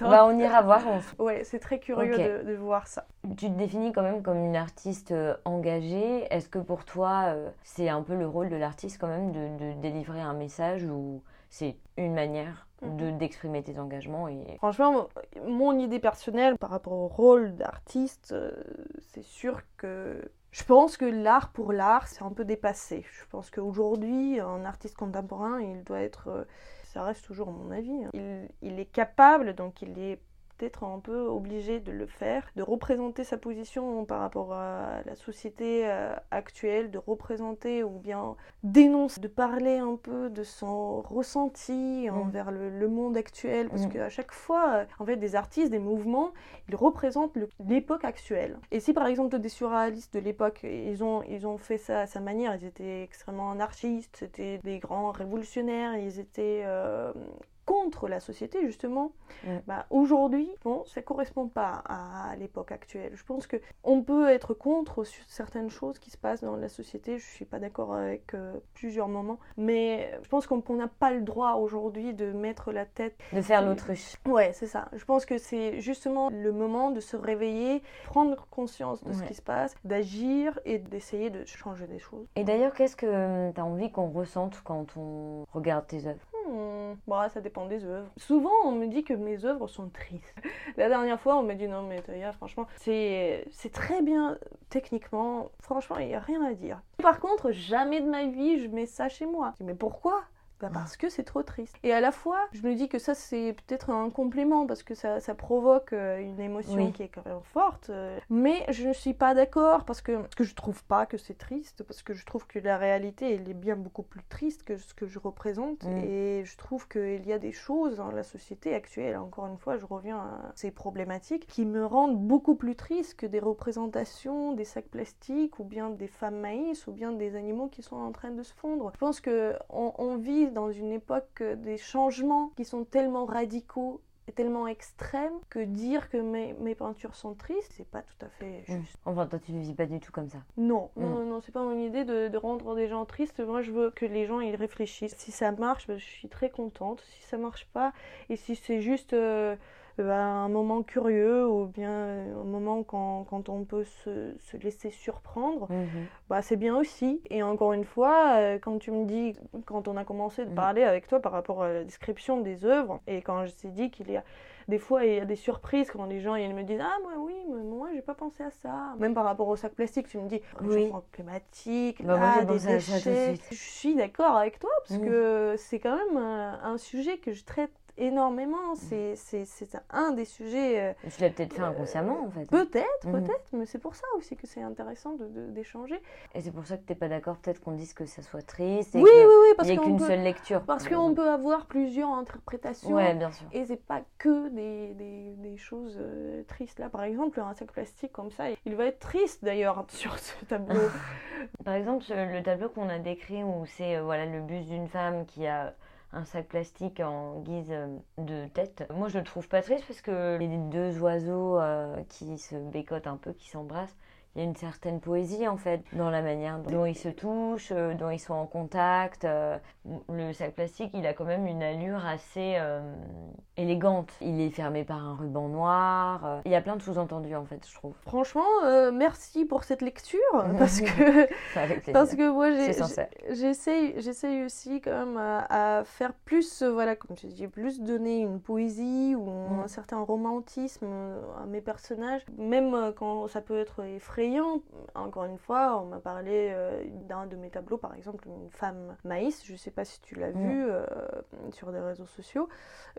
Speaker 1: Bah, on ira voir. on
Speaker 3: Ouais, c'est très curieux de voir ça.
Speaker 1: Tu te définis quand même comme une artiste euh, engagée. Est-ce que pour toi, euh, c'est un peu le rôle de l'artiste quand même de, de délivrer un message ou c'est une manière
Speaker 3: Mhm.
Speaker 1: de d'exprimer tes engagements et
Speaker 3: Franchement, mon idée personnelle par rapport au rôle d'artiste, euh, c'est sûr que je pense que l'art pour l'art, c'est un peu dépassé. Je pense qu'aujourd'hui, un artiste contemporain, il doit être, euh, ça reste toujours mon avis, hein. il, il est capable, donc il est peut-être un peu obligé de le faire, de représenter sa position par rapport à la société euh, actuelle, de représenter ou bien dénoncer, de parler un peu de son ressenti envers le, le monde actuel, parce
Speaker 1: Mm.
Speaker 3: qu'à chaque fois, euh, en fait, des artistes, des mouvements, ils représentent l'époque actuelle. Et si par exemple des surréalistes de l'époque, ils ont, ils ont fait ça à sa manière, ils étaient extrêmement anarchistes, c'était des grands révolutionnaires, ils étaient euh, contre la société justement, bah, aujourd'hui, bon, ça correspond pas à l'époque actuelle. Je pense que on peut être contre certaines choses qui se passent dans la société. Je suis pas d'accord avec euh, plusieurs moments, mais je pense qu'on qu'on n'a pas le droit aujourd'hui de mettre la tête
Speaker 1: de faire l'autruche.
Speaker 3: Ouais, c'est ça. Je pense que c'est justement le moment de se réveiller, prendre conscience de ce qui se passe, d'agir et d'essayer de changer des choses.
Speaker 1: Et d'ailleurs, qu'est-ce que tu as envie qu'on ressente quand on regarde tes œuvres?
Speaker 3: Hmm, bah, ça dépend des œuvres. Souvent, on me dit que mes œuvres sont tristes. La dernière fois, on m'a dit non, mais Taya, franchement, c'est très bien techniquement. Franchement, il n'y a rien à dire. Par contre, jamais de ma vie, je mets ça chez moi. Mais pourquoi? Bah parce que c'est trop triste. Et à la fois, je me dis que ça c'est peut-être un complément parce que ça, ça provoque euh, une émotion
Speaker 1: Oui.
Speaker 3: qui est quand même forte. euh, Mais je ne suis pas d'accord parce que, parce que je trouve pas que c'est triste, parce que je trouve que la réalité elle est bien beaucoup plus triste que ce que je représente.
Speaker 1: Mm.
Speaker 3: Et je trouve qu'il y a des choses dans la société actuelle, encore une fois je reviens à ces problématiques, qui me rendent beaucoup plus triste que des représentations des sacs plastiques ou bien des femmes maïs ou bien des animaux qui sont en train de se fondre. Je pense que on, on dans une époque des changements qui sont tellement radicaux est tellement extrême que dire que mes, mes peintures sont tristes, c'est pas tout à fait
Speaker 1: Mm.
Speaker 3: juste.
Speaker 1: Enfin, toi, tu ne vis pas du tout comme ça.
Speaker 3: Non, non,
Speaker 1: Mm.
Speaker 3: non, non, c'est pas mon idée de, de rendre des gens tristes. Moi, je veux que les gens ils réfléchissent. Si ça marche, ben, je suis très contente. Si ça marche pas, et si c'est juste euh, un moment curieux ou bien euh, un moment quand, quand on peut se, se laisser surprendre,
Speaker 1: Mhm.
Speaker 3: bah, c'est bien aussi. Et encore une fois, euh, quand tu me dis, quand on a commencé de
Speaker 1: Mhm.
Speaker 3: parler avec toi par rapport à la description des œuvres, et quand je t'ai dit qu'il y a des fois il y a des surprises quand les gens ils me disent ah moi oui mais moi j'ai pas pensé à ça même par rapport au sac plastique tu me dis
Speaker 1: Oui.
Speaker 3: réchauffement climatique
Speaker 1: Bah,
Speaker 3: ah,
Speaker 1: j'ai
Speaker 3: des déchets je suis d'accord avec toi parce
Speaker 1: Mhm.
Speaker 3: que c'est quand même un, un sujet que je traite énormément c'est un des sujets euh,
Speaker 1: Tu l'as peut-être fait inconsciemment, en fait.
Speaker 3: peut-être
Speaker 1: Mhm.
Speaker 3: peut-être mais c'est pour ça aussi que c'est intéressant d'échanger
Speaker 1: Et c'est pour ça que t'es pas d'accord, peut-être qu'on dise que ça soit triste.
Speaker 3: oui
Speaker 1: et
Speaker 3: oui
Speaker 1: que-
Speaker 3: oui parce
Speaker 1: n'y qu'une seule lecture.
Speaker 3: Parce qu'on peut avoir plusieurs interprétations.
Speaker 1: Ouais, bien sûr.
Speaker 3: Et c'est pas que des, des, des choses euh, tristes. Là, par exemple, un sac plastique comme ça, il va être triste d'ailleurs sur ce tableau.
Speaker 1: Par exemple, le tableau qu'on a décrit où c'est euh, voilà, le buste d'une femme qui a un sac plastique en guise euh, de tête, moi je le trouve pas triste parce que les deux oiseaux euh, qui se bécotent un peu, qui s'embrassent, il y a une certaine poésie en fait dans la manière dont ils se touchent, euh, dont ils sont en contact. euh. Le sac plastique, il a quand même une allure assez euh, élégante. Il est fermé par un ruban noir. Il y a plein de sous-entendus en fait, je trouve.
Speaker 3: Franchement, euh, merci pour cette lecture. Parce que, parce que moi, j'essaye j'essaye aussi quand même à, à faire plus, voilà, comme je dis, plus donner une poésie ou
Speaker 1: Mm.
Speaker 3: un certain romantisme à mes personnages. Même quand ça peut être effrayant. Encore une fois, on m'a parlé euh, d'un de mes tableaux, par exemple, une femme maïs. Je sais pas si tu l'as
Speaker 1: Mm.
Speaker 3: vu euh, sur des réseaux sociaux.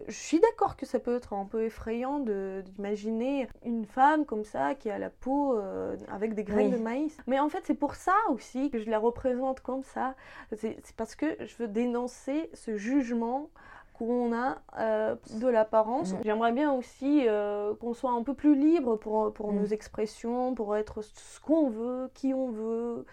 Speaker 3: Je suis d'accord que ça peut être un peu effrayant d'imaginer une femme comme ça qui a la peau euh, avec des graines
Speaker 1: Oui.
Speaker 3: de maïs. Mais en fait, c'est pour ça aussi que je la représente comme ça. C'est parce que je veux dénoncer ce jugement qu'on a euh, de l'apparence.
Speaker 1: Mm.
Speaker 3: J'aimerais bien aussi euh, qu'on soit un peu plus libre pour, pour
Speaker 1: Mm.
Speaker 3: nos expressions, pour être ce qu'on veut, qui on veut,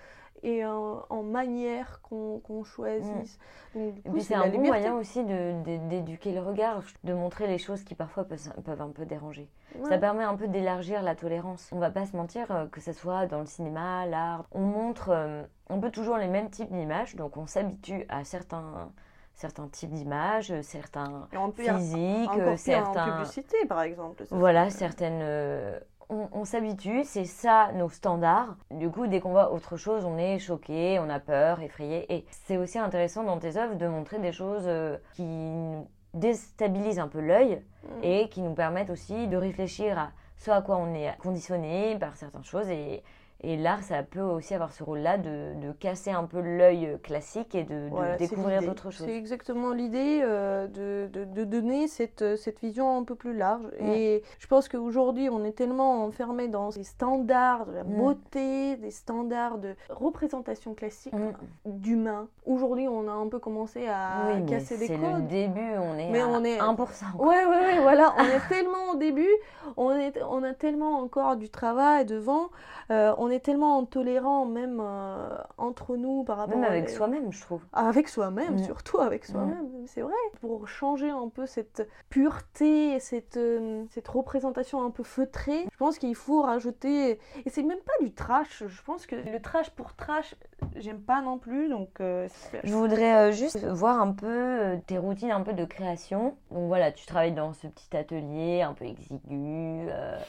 Speaker 3: et en, en manière qu'on qu'on choisisse. Donc, du
Speaker 1: Et
Speaker 3: coup,
Speaker 1: puis c'est un bon moyen aussi d'éduquer le regard, de montrer les choses qui parfois peuvent, peuvent un peu déranger.
Speaker 3: Ouais.
Speaker 1: Ça permet un peu d'élargir la tolérance. On va pas se mentir, euh, que ce soit dans le cinéma, l'art, on montre euh, un peu toujours les mêmes types d'images, donc on s'habitue à certains, certains types d'images, euh, certains physiques, euh,
Speaker 3: pire en
Speaker 1: certains...
Speaker 3: publicité, par exemple.
Speaker 1: Voilà, certaines. euh, on on s'habitue, c'est ça nos standards. Du coup, dès qu'on voit autre chose, on est choqué, on a peur, effrayé. Et c'est aussi intéressant dans tes œuvres de montrer des choses qui nous déstabilisent un peu l'œil
Speaker 3: Mm.
Speaker 1: et qui nous permettent aussi de réfléchir à ce à quoi on est conditionné par certaines choses. Et, et l'art, ça peut aussi avoir ce rôle-là de, de casser un peu l'œil classique et de, de
Speaker 3: Voilà, c'est
Speaker 1: découvrir d'autres choses.
Speaker 3: C'est exactement l'idée euh, de, de, donner cette, euh, cette vision un peu plus large.
Speaker 1: Mm.
Speaker 3: Et je pense qu'aujourd'hui, on est tellement enfermé dans des standards de la
Speaker 1: Mm.
Speaker 3: beauté, des standards de représentation classique
Speaker 1: Mm.
Speaker 3: d'humain. Aujourd'hui, on a un peu commencé à
Speaker 1: oui,
Speaker 3: casser des
Speaker 1: c'est
Speaker 3: codes.
Speaker 1: le début, on est
Speaker 3: Mais
Speaker 1: à
Speaker 3: on est-
Speaker 1: 1%.
Speaker 3: Ouais, ouais, ouais, voilà, on est tellement au début, on, est, on a tellement encore du travail devant, euh, on est tellement intolérant même euh, entre nous par rapport
Speaker 1: Même avec
Speaker 3: les-
Speaker 1: soi-même, je trouve.
Speaker 3: Avec soi-même,
Speaker 1: Mm.
Speaker 3: surtout avec soi-même, c'est vrai. Pour changer un peu cette pureté, cette, euh, cette représentation un peu feutrée, je pense qu'il faut rajouter. Et c'est même pas du trash, je pense que le trash pour trash, j'aime pas non plus, donc. euh,
Speaker 1: Je voudrais juste voir un peu tes routines un peu de création. Donc voilà, tu travailles dans ce petit atelier un peu exigu,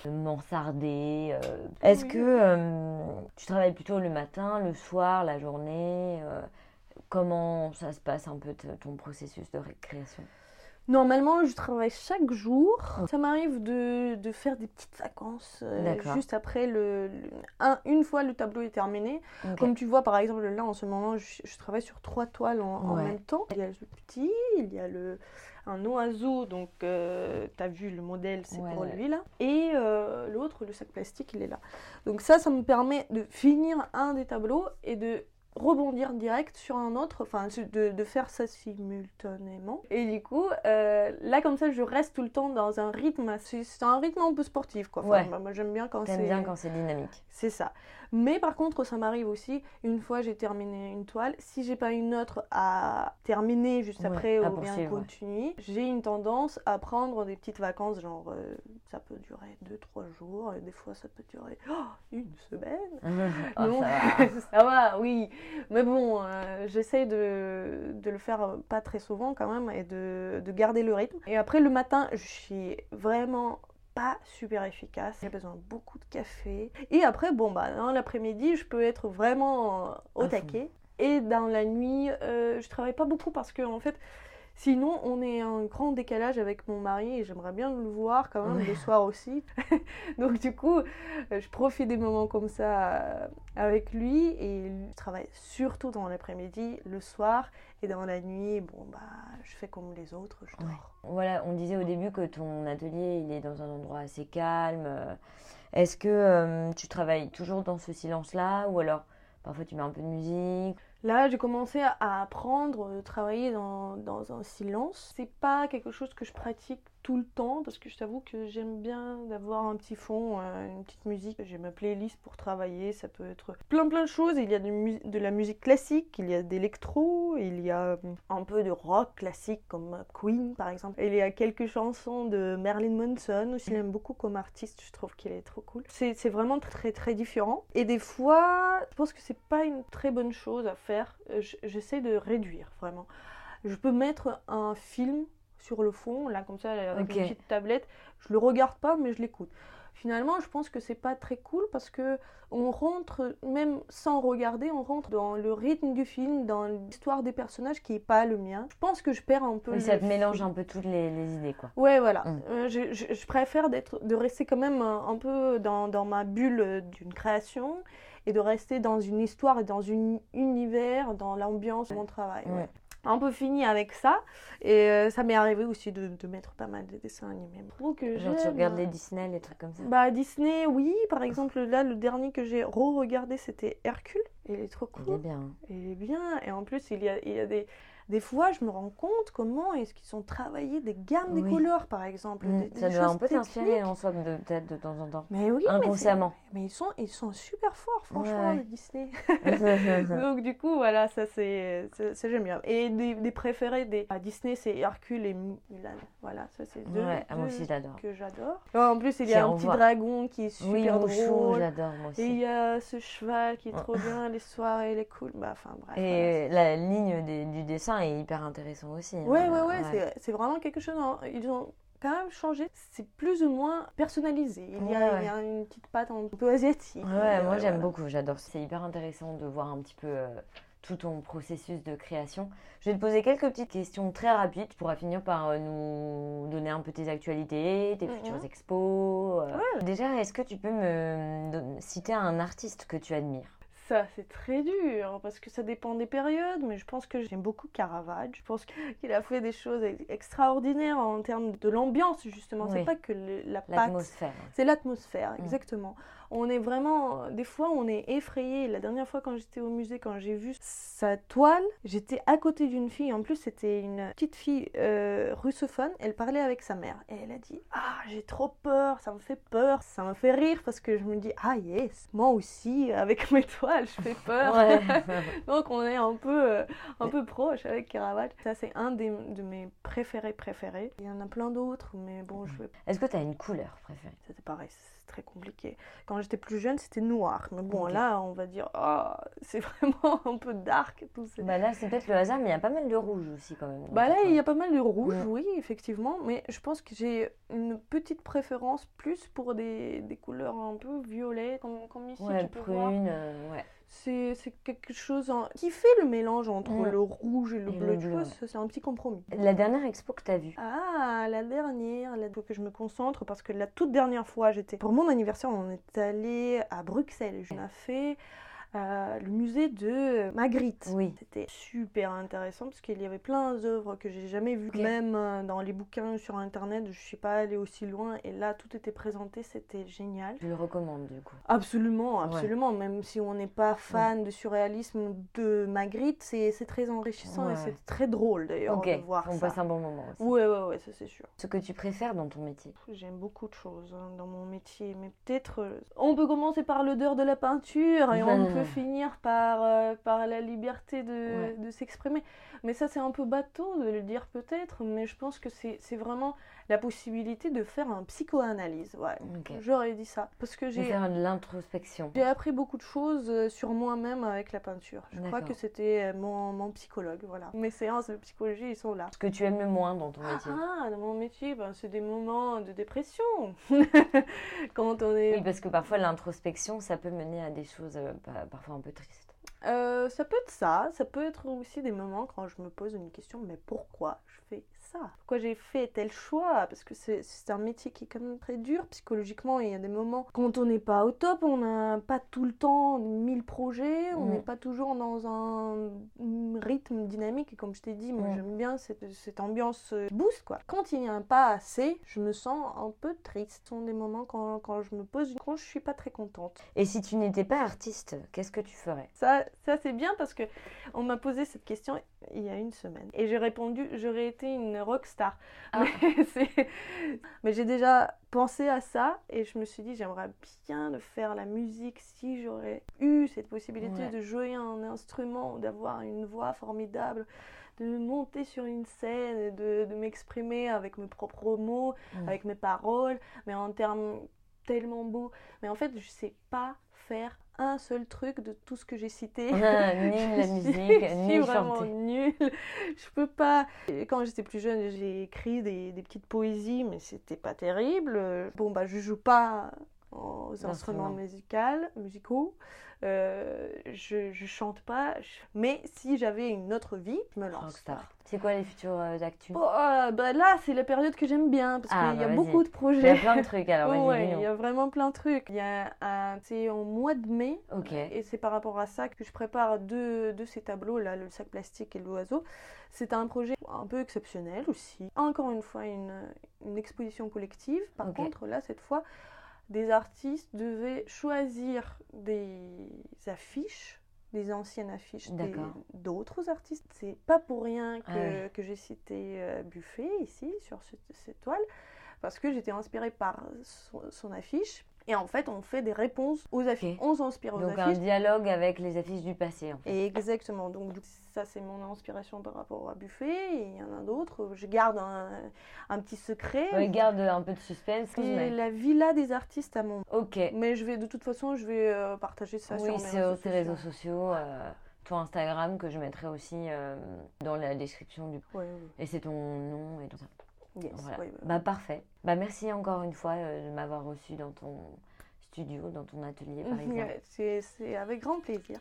Speaker 1: mansardé. Est-ce
Speaker 3: Oui.
Speaker 1: que tu travailles plutôt le matin, le soir, la journée euh, Comment ça se passe un peu ton processus de ré- création
Speaker 3: Normalement, je travaille chaque jour. Ça m'arrive de, de faire des petites vacances euh, juste après le, le- un- une fois le tableau est terminé. Comme tu vois, par exemple, là en ce moment, je, je travaille sur trois toiles en, même temps. Il y a le petit, il y a le, un oiseau, donc tu as vu le modèle, c'est
Speaker 1: Ouais,
Speaker 3: pour
Speaker 1: ouais.
Speaker 3: lui là. Et euh, l'autre, le sac plastique, il est là. Donc ça, ça me permet de finir un des tableaux et de rebondir direct sur un autre, enfin de, de faire ça simultanément. Et du coup, euh, là comme ça, je reste tout le temps dans un rythme, c'est un rythme un peu sportif quoi. Enfin,
Speaker 1: Ouais.
Speaker 3: moi, moi, j'aime bien quand c'est...
Speaker 1: Bien quand c'est dynamique
Speaker 3: C'est ça. Mais par contre, ça m'arrive aussi, une fois j'ai terminé une toile, si j'ai pas une autre à terminer juste
Speaker 1: Ouais,
Speaker 3: après ou bien
Speaker 1: ouais.
Speaker 3: continuer, j'ai une tendance à prendre des petites vacances, genre euh, ça peut durer 2-3 jours, et des fois ça peut durer oh, une semaine.
Speaker 1: Oh,
Speaker 3: Non,
Speaker 1: ça va.
Speaker 3: ça va, oui. Mais bon, euh, j'essaye de, de le faire euh, pas très souvent quand même et de, de garder le rythme. Et après, le matin, je suis vraiment pas super efficace. J'ai besoin de beaucoup de café. Et après, bon, bah, dans l'après-midi, je peux être vraiment au taquet. Et dans la nuit, euh, je travaille pas beaucoup parce que, en fait, Sinon, on est en grand décalage avec mon mari et j'aimerais bien le voir quand même
Speaker 1: Ouais.
Speaker 3: le soir aussi. Donc du coup, euh, je profite des moments comme ça euh, avec lui et je travaille surtout dans l'après-midi, le soir et dans la nuit, bon bah je fais comme les autres, je dors.
Speaker 1: Voilà, on disait au début que ton atelier, il est dans un endroit assez calme. Est-ce que euh, tu travailles toujours dans ce silence-là ou alors parfois tu mets un peu de musique?
Speaker 3: Là, j'ai commencé à- apprendre, euh, travailler dans, dans un silence. C'est pas quelque chose que je pratique tout le temps parce que je t'avoue que j'aime bien d'avoir un petit fond, euh, une petite musique. J'ai ma playlist pour travailler, ça peut être plein plein de choses. Il y a de, la musique classique, il y a d'électro, il y a euh, un peu de rock classique comme Queen par exemple. Il y a quelques chansons de Marilyn Manson aussi, j'aime beaucoup comme artiste, je trouve qu'il est trop cool. C'est vraiment très très différent. Et des fois, je pense que c'est pas une très bonne chose à faire. J'essaie de réduire vraiment. Je peux mettre un film sur le fond, là comme ça, avec une petite tablette. Je le regarde pas, mais je l'écoute. Finalement, je pense que c'est pas très cool parce que on rentre, même sans regarder, on rentre dans le rythme du film, dans l'histoire des personnages qui est pas le mien. Je pense que je perds un peu.
Speaker 1: Oui, ça te mélange un peu toutes les, les idées, quoi.
Speaker 3: Ouais, voilà.
Speaker 1: Mm.
Speaker 3: Euh, je, je- je préfère d'être, de rester quand même un, un peu dans, dans ma bulle d'une création et de rester dans une histoire et dans un univers, dans l'ambiance de mon travail. ouais.
Speaker 1: Ouais.
Speaker 3: Un peu fini avec ça. Et euh, ça m'est arrivé aussi de, de mettre pas mal de dessins animés. Que
Speaker 1: Genre tu regardes les Disney, les trucs comme ça.
Speaker 3: Bah Disney, oui. Par exemple, là, le dernier que j'ai re-regardé, c'était Hercule. Et il est trop
Speaker 1: Il est
Speaker 3: cool.
Speaker 1: bien. hein.
Speaker 3: Il est bien. Et en plus, il y a, il y a des... Des fois, je me rends compte comment est-ce qu'ils ont travaillé des gammes des couleurs, par exemple.
Speaker 1: Mm,
Speaker 3: des- des
Speaker 1: ça doit un peu t'inspirer en soi, de- peut-être de temps en temps.
Speaker 3: Mais oui, mais
Speaker 1: Inconsciemment.
Speaker 3: Mais, ils, sont, ils sont super forts, franchement,
Speaker 1: Ouais.
Speaker 3: les Disney. Donc du coup, voilà, ça c'est j'aime bien. Et des, des préférés des à Disney, c'est Hercule et Mulan. Voilà, ça c'est deux,
Speaker 1: ouais, moi aussi j'adore.
Speaker 3: que j'adore. En plus, il y a un petit
Speaker 1: voit.
Speaker 3: dragon qui est super
Speaker 1: Oui,
Speaker 3: drôle.
Speaker 1: j'adore moi
Speaker 3: Et il
Speaker 1: aussi.
Speaker 3: y a ce cheval qui est trop bien, les soirées, les cool. Bah, enfin bref. voilà,
Speaker 1: Et la ligne des- du dessin est hyper intéressant aussi.
Speaker 3: Ouais,
Speaker 1: hein.
Speaker 3: ouais, ouais, c'est- c'est vraiment quelque chose. hein. Ils ont quand même changé. C'est plus ou moins personnalisé. Il y a,
Speaker 1: Ouais,
Speaker 3: il y a une petite patte un peu asiatique.
Speaker 1: Ouais,
Speaker 3: Mais,
Speaker 1: moi
Speaker 3: euh,
Speaker 1: j'aime
Speaker 3: voilà.
Speaker 1: beaucoup, j'adore. C'est hyper intéressant de voir un petit peu euh, tout ton processus de création. Je vais te poser quelques petites questions très rapides. Tu pourras finir par euh, nous donner un peu tes actualités, tes
Speaker 3: Mhm.
Speaker 1: futures expos. euh. Déjà, est-ce que tu peux me citer un artiste que tu admires?
Speaker 3: Ça, c'est très dur parce que ça dépend des périodes, mais je pense que j'aime beaucoup Caravage. Je pense qu'il a fait des choses ex- extraordinaires en termes de l'ambiance, justement.
Speaker 1: Oui.
Speaker 3: C'est pas que le- la pâte.
Speaker 1: L'atmosphère.
Speaker 3: C'est l'atmosphère,
Speaker 1: Mm.
Speaker 3: exactement. On est vraiment, des fois, on est effrayé. La dernière fois, quand j'étais au musée, quand j'ai vu sa toile, j'étais à côté d'une fille. En plus, c'était une petite fille euh, russophone. Elle parlait avec sa mère et elle a dit Ah, j'ai trop peur, ça me fait peur. Ça me fait rire parce que je me dis Ah, yes, moi aussi, avec mes toiles, je fais peur.
Speaker 1: Ouais.
Speaker 3: Donc, on est un peu, euh, un peu proche avec Caravage. Ça, c'est un des- de mes préférés préférés. Il y en a plein d'autres, mais bon, je
Speaker 1: Est-ce que tu as une couleur préférée?
Speaker 3: C'était pareil, c'est très compliqué. Quand j'étais plus jeune, c'était noir. Mais bon, là, on va dire, ah, c'est vraiment un peu dark tout. c'est-
Speaker 1: Bah là, c'est peut-être le hasard, mais il y a pas mal de rouge aussi quand même.
Speaker 3: Bah là, il y a pas mal de rouge, oui, effectivement. Mais je pense que j'ai une petite préférence plus pour des, des couleurs un peu violettes, comme, comme ici,
Speaker 1: Ouais,
Speaker 3: tu peux voir.
Speaker 1: euh, ouais.
Speaker 3: C'est quelque chose en- qui fait le mélange entre le rouge et le
Speaker 1: Et
Speaker 3: bleu.
Speaker 1: le
Speaker 3: tu
Speaker 1: bleu,
Speaker 3: vois,
Speaker 1: ouais.
Speaker 3: c'est un petit compromis.
Speaker 1: La dernière expo que tu as vue?
Speaker 3: Ah, la dernière, là, que je me concentre parce que la toute dernière fois, j'étais pour mon anniversaire, on est allé à Bruxelles. Je l'ai fait euh, le musée de Magritte.
Speaker 1: Oui.
Speaker 3: C'était super intéressant parce qu'il y avait plein d'œuvres que j'ai jamais vues. Même euh, dans les bouquins sur internet, je suis pas allée aussi loin et là tout était présenté, c'était génial.
Speaker 1: Tu le recommandes du coup.
Speaker 3: Absolument,
Speaker 1: Ouais.
Speaker 3: absolument. Même si on n'est pas fan de surréalisme de Magritte, c'est très enrichissant
Speaker 1: Ouais.
Speaker 3: et c'est très drôle d'ailleurs de voir
Speaker 1: on
Speaker 3: ça.
Speaker 1: passe un bon moment aussi.
Speaker 3: Ouais, ouais, ouais, ça c'est sûr.
Speaker 1: Ce que tu préfères dans ton métier?
Speaker 3: J'aime beaucoup de choses hein, dans mon métier, mais peut-être euh, on peut commencer par l'odeur de la peinture et on peut finir par, euh, par la liberté de,
Speaker 1: Ouais.
Speaker 3: de s'exprimer. Mais ça c'est un peu bateau de le dire peut-être, mais je pense que c'est c'est vraiment la possibilité de faire un psychoanalyse. Ouais, j'aurais dit ça. Parce que j'ai
Speaker 1: faire de l'introspection.
Speaker 3: j'ai appris beaucoup de choses euh, sur moi-même avec la peinture. Je crois que c'était euh, mon, mon psychologue, voilà. Mes séances de psychologie, ils sont là.
Speaker 1: Ce que tu aimes le moins dans ton métier.
Speaker 3: Ah, dans mon métier, ben, c'est des moments de dépression. Quand on est...
Speaker 1: Oui, parce que parfois l'introspection, ça peut mener à des choses euh, pa- parfois un peu tristes.
Speaker 3: Euh, ça peut être ça, ça peut être aussi des moments quand je me pose une question, mais pourquoi ça Pourquoi j'ai fait tel choix? Parce que c'est c'est un métier qui est quand même très dur psychologiquement. Il y a des moments quand on n'est pas au top, on n'a pas tout le temps mille projets, on
Speaker 1: Mm.
Speaker 3: n'est pas toujours dans un rythme dynamique. Et comme je t'ai dit, moi j'aime bien cette, cette ambiance euh, boost quoi. Quand il n'y a pas assez, je me sens un peu triste. Ce sont des moments quand, quand je me pose, quand je suis pas très contente.
Speaker 1: Et si tu n'étais pas artiste, qu'est-ce que tu ferais?
Speaker 3: Ça, ça c'est bien parce que on m'a posé cette question il y a une semaine et j'ai répondu j'aurais été une rockstar.
Speaker 1: Ah.
Speaker 3: Mais, mais j'ai déjà pensé à ça et je me suis dit j'aimerais bien de faire la musique si j'aurais eu cette possibilité
Speaker 1: Ouais.
Speaker 3: de jouer un instrument, d'avoir une voix formidable, de monter sur une scène, et de, de m'exprimer avec mes propres mots, avec mes paroles, mais en termes tellement beaux. Mais en fait, je sais pas faire un seul truc de tout ce que j'ai cité.
Speaker 1: ni la
Speaker 3: Je
Speaker 1: musique,
Speaker 3: suis
Speaker 1: ni
Speaker 3: vraiment nulle. Je peux pas. Quand j'étais plus jeune, j'ai écrit des, des petites poésies, mais c'était pas terrible. Bon, bah, je joue pas aux instruments
Speaker 1: Instruments.
Speaker 3: musicaux, musicaux. Euh, je, je chante pas. je- Mais si j'avais une autre vie, je me lance.
Speaker 1: C'est quoi les futurs euh, actus?
Speaker 3: Bon, euh, bah là, c'est la période que j'aime bien parce
Speaker 1: Ah,
Speaker 3: qu'il y a
Speaker 1: bah,
Speaker 3: beaucoup de
Speaker 1: Il y
Speaker 3: projets.
Speaker 1: a plein de trucs alors,
Speaker 3: ouais, il y a vraiment plein de trucs. Il y a un, c'est en mois de mai. Et c'est par rapport à ça que je prépare deux de ces tableaux là, le sac plastique et l'oiseau. C'est un projet un peu exceptionnel aussi. Encore une fois, une, une exposition collective. Par contre, là, cette fois, des artistes devaient choisir des affiches, des anciennes affiches d'autres artistes. C'est pas pour rien que,
Speaker 1: Ah ouais.
Speaker 3: que j'ai cité euh, Buffet ici, sur ce- cette toile, parce que j'étais inspirée par son, son affiche. Et en fait, on fait des réponses aux affiches. On s'inspire aux
Speaker 1: Donc un
Speaker 3: affiches.
Speaker 1: dialogue avec les affiches du passé en fait.
Speaker 3: Et exactement. Donc ça, c'est mon inspiration par rapport à Buffet. Et il y en a d'autres. Je garde un, un petit secret.
Speaker 1: Ouais, garde un peu de suspense.
Speaker 3: C'est
Speaker 1: mais-
Speaker 3: la villa des artistes à mon.
Speaker 1: Ok.
Speaker 3: Mais je vais, de toute façon, je vais euh, partager ça sur
Speaker 1: Oui,
Speaker 3: mes
Speaker 1: c'est
Speaker 3: réseaux
Speaker 1: sur tes réseaux
Speaker 3: sociaux.
Speaker 1: sociaux, euh, ton Instagram que je mettrai aussi euh, dans la description du.
Speaker 3: Ouais, ouais.
Speaker 1: Et c'est ton nom et tout ça.
Speaker 3: Yes,
Speaker 1: Voilà. Bah parfait. Bah merci encore une fois euh, de m'avoir reçu dans ton studio, dans ton atelier.
Speaker 3: Ouais, c'est c'est avec grand plaisir.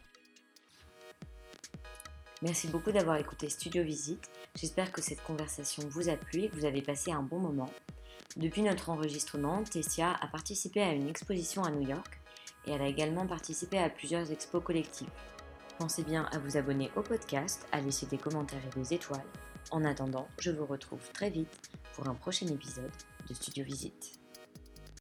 Speaker 2: Merci beaucoup d'avoir écouté Studio Visite. J'espère que cette conversation vous a plu et que vous avez passé un bon moment. Depuis notre enregistrement, Tessia a participé à une exposition à New York et elle a également participé à plusieurs expos collectives. Pensez bien à vous abonner au podcast, à laisser des commentaires et des étoiles. En attendant, je vous retrouve très vite pour un prochain épisode de Studio Visite.